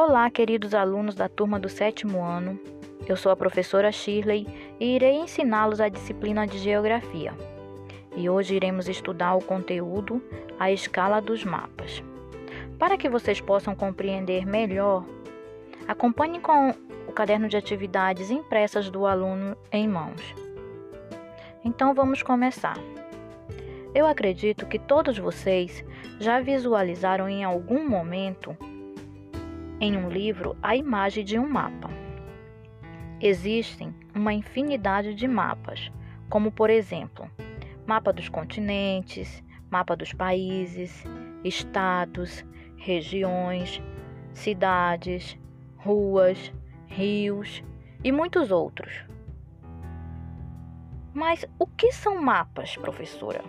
Olá, queridos alunos da turma do sétimo ano. Eu sou a professora Shirley e irei ensiná-los a disciplina de Geografia. E hoje iremos estudar o conteúdo A Escala dos Mapas. Para que vocês possam compreender melhor, acompanhe com o caderno de atividades impressas do aluno em mãos. Então vamos começar. Eu acredito que todos vocês já visualizaram em algum momento em um livro a imagem de um mapa. Existem uma infinidade de mapas, como por exemplo, mapa dos continentes, mapa dos países, estados, regiões, cidades, ruas, rios e muitos outros. Mas o que são mapas, professora?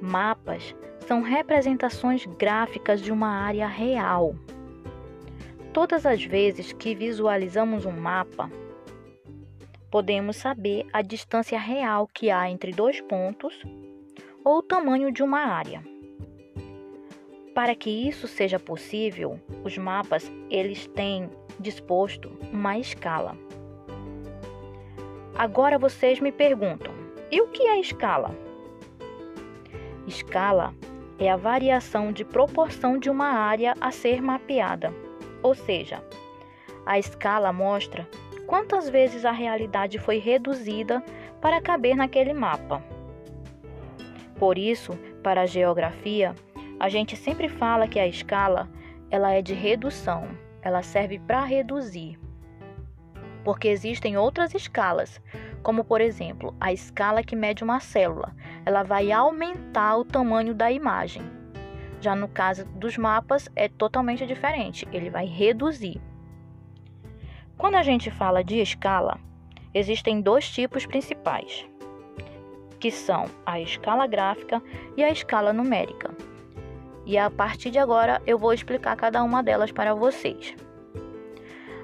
Mapas são representações gráficas de uma área real. Todas as vezes que visualizamos um mapa, podemos saber a distância real que há entre dois pontos ou o tamanho de uma área. Para que isso seja possível, os mapas eles têm disposto uma escala. Agora vocês me perguntam: e o que é escala? Escala é a variação de proporção de uma área a ser mapeada, ou seja, a escala mostra quantas vezes a realidade foi reduzida para caber naquele mapa. Por isso, para a geografia, a gente sempre fala que a escala ela é de redução, ela serve para reduzir. Porque existem outras escalas, como por exemplo, a escala que mede uma célula, ela vai aumentar o tamanho da imagem. Já no caso dos mapas é totalmente diferente, ele vai reduzir. Quando a gente fala de escala, existem dois tipos principais, que são a escala gráfica e a escala numérica. E a partir de agora eu vou explicar cada uma delas para vocês.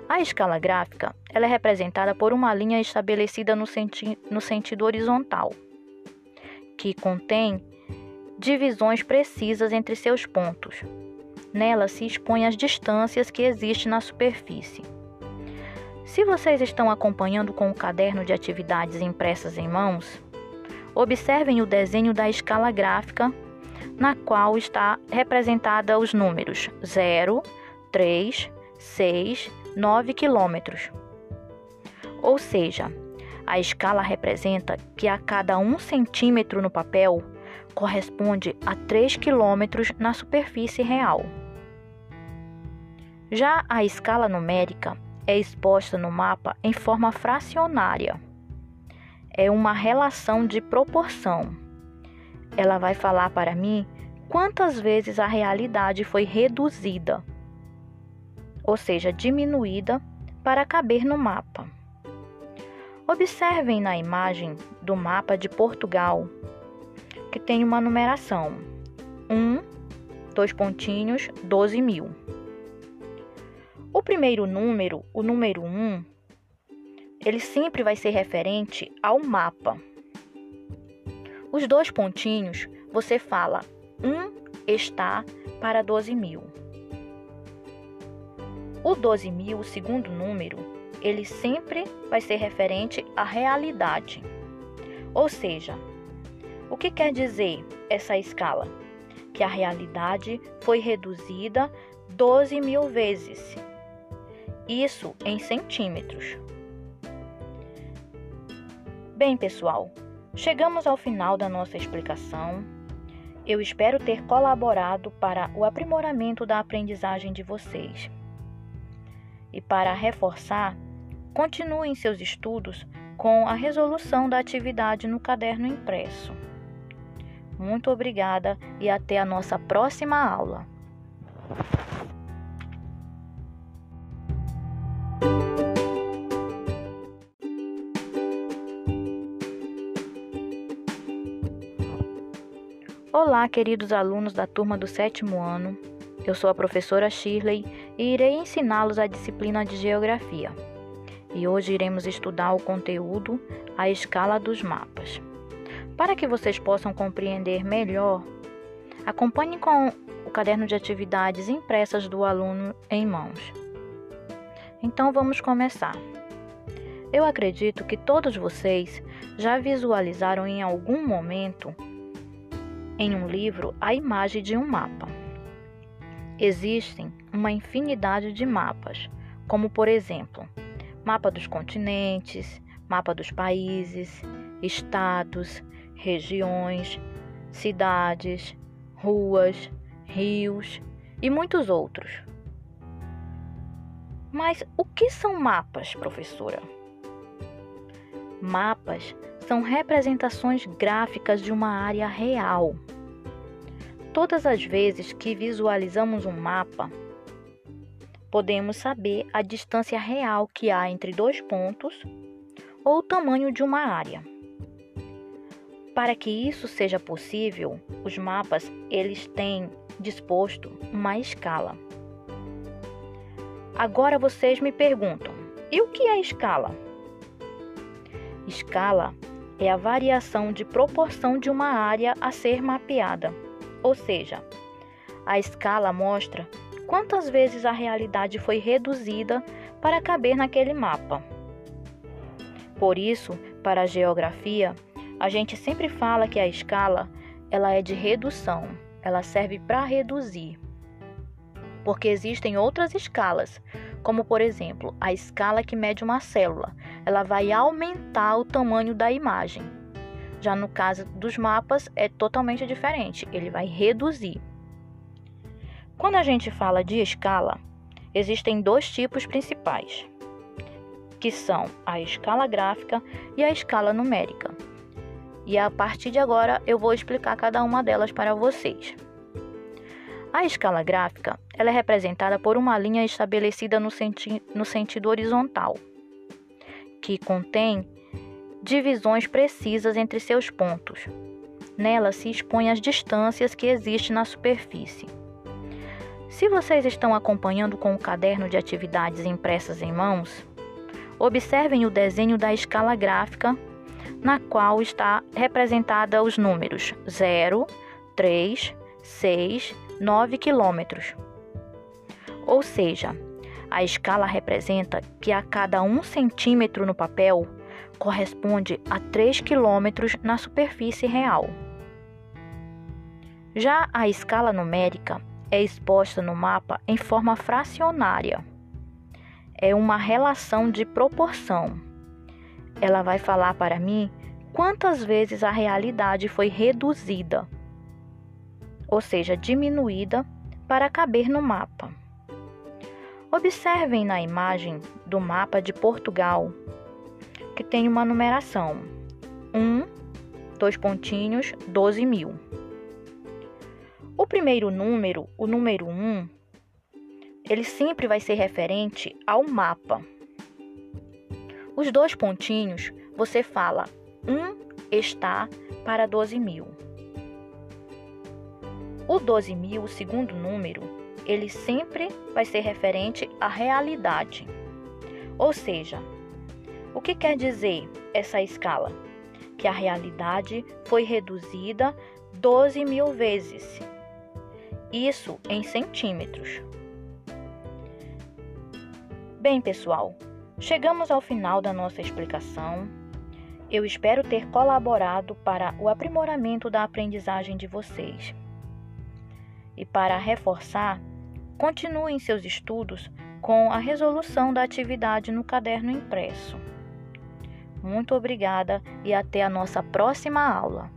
A escala gráfica ela é representada por uma linha estabelecida no, senti no sentido horizontal, que contém divisões precisas entre seus pontos. Nela se expõe as distâncias que existem na superfície. Se vocês estão acompanhando com o caderno de atividades impressas em mãos, observem o desenho da escala gráfica, na qual está representada os números 0, 3, 6, 9 quilômetros. Ou seja, a escala representa que a cada um centímetro no papel corresponde a 3 quilômetros na superfície real. Já a escala numérica é exposta no mapa em forma fracionária. É uma relação de proporção. Ela vai falar para mim quantas vezes a realidade foi reduzida ou seja, diminuída, para caber no mapa. Observem na imagem do mapa de Portugal que tem uma numeração: 1, dois pontinhos, 12 mil. O primeiro número, o número 1, ele sempre vai ser referente ao mapa. Os dois pontinhos, você fala 1 está para 12 mil. O 12.000, o segundo número, ele sempre vai ser referente à realidade. Ou seja, o que quer dizer essa escala? Que a realidade foi reduzida 12 mil vezes. Isso em centímetros. Bem, pessoal, chegamos ao final da nossa explicação. Eu espero ter colaborado para o aprimoramento da aprendizagem de vocês. E para reforçar, continuem seus estudos com a resolução da atividade no caderno impresso. Muito obrigada e até a nossa próxima aula. Olá, queridos alunos da turma do sétimo ano. Eu sou a professora Shirley e irei ensiná-los a disciplina de Geografia. E hoje iremos estudar o conteúdo A Escala dos Mapas. Para que vocês possam compreender melhor, Acompanhe com o caderno de atividades impressas do aluno em mãos. Então vamos começar. Eu acredito que todos vocês já visualizaram em algum momento em um livro a imagem de um mapa. Existem uma infinidade de mapas, como por exemplo, mapa dos continentes, mapa dos países, estados, regiões, cidades, ruas, rios e muitos outros. Mas o que são mapas, professora? Mapas são representações gráficas de uma área real. Todas as vezes que visualizamos um mapa, podemos saber a distância real que há entre dois pontos ou o tamanho de uma área. Para que isso seja possível, os mapas eles têm disposto uma escala. Agora vocês me perguntam: e o que é escala? Escala é a variação de proporção de uma área a ser mapeada, ou seja, a escala mostra quantas vezes a realidade foi reduzida para caber naquele mapa. Por isso, para a geografia, a gente sempre fala que a escala ela é de redução, ela serve para reduzir. Porque existem outras escalas, como por exemplo, a escala que mede uma célula, ela vai aumentar o tamanho da imagem. Já no caso dos mapas é totalmente diferente, ele vai reduzir. Quando a gente fala de escala, existem dois tipos principais, que são a escala gráfica e a escala numérica e a partir de agora eu vou explicar cada uma delas para vocês. A escala gráfica ela é representada por uma linha estabelecida no, senti no sentido horizontal, que contém divisões precisas entre seus pontos. Nela se expõe as distâncias que existem na superfície. Se vocês estão acompanhando com o caderno de atividades impressas em mãos, observem o desenho da escala gráfica na qual está representada os números 0, 3, 6, 9 quilômetros. Ou seja, a escala representa que a cada 1 centímetro no papel corresponde a 3 quilômetros na superfície real. Já a escala numérica é exposta no mapa em forma fracionária. É uma relação de proporção ela vai falar para mim quantas vezes a realidade foi reduzida, ou seja, diminuída para caber no mapa. Observem na imagem do mapa de Portugal que tem uma numeração: 1, dois pontinhos, 12 mil. O primeiro número, o número 1, ele sempre vai ser referente ao mapa. Os dois pontinhos, você fala um está para 12 mil. O 12 mil, o segundo número, ele sempre vai ser referente à realidade. Ou seja, o que quer dizer essa escala? Que a realidade foi reduzida 12 mil vezes. Isso em centímetros. Bem, pessoal, Chegamos ao final da nossa explicação. Eu espero ter colaborado para o aprimoramento da aprendizagem de vocês. E para reforçar, continuem seus estudos com a resolução da atividade no caderno impresso. Muito obrigada e até a nossa próxima aula.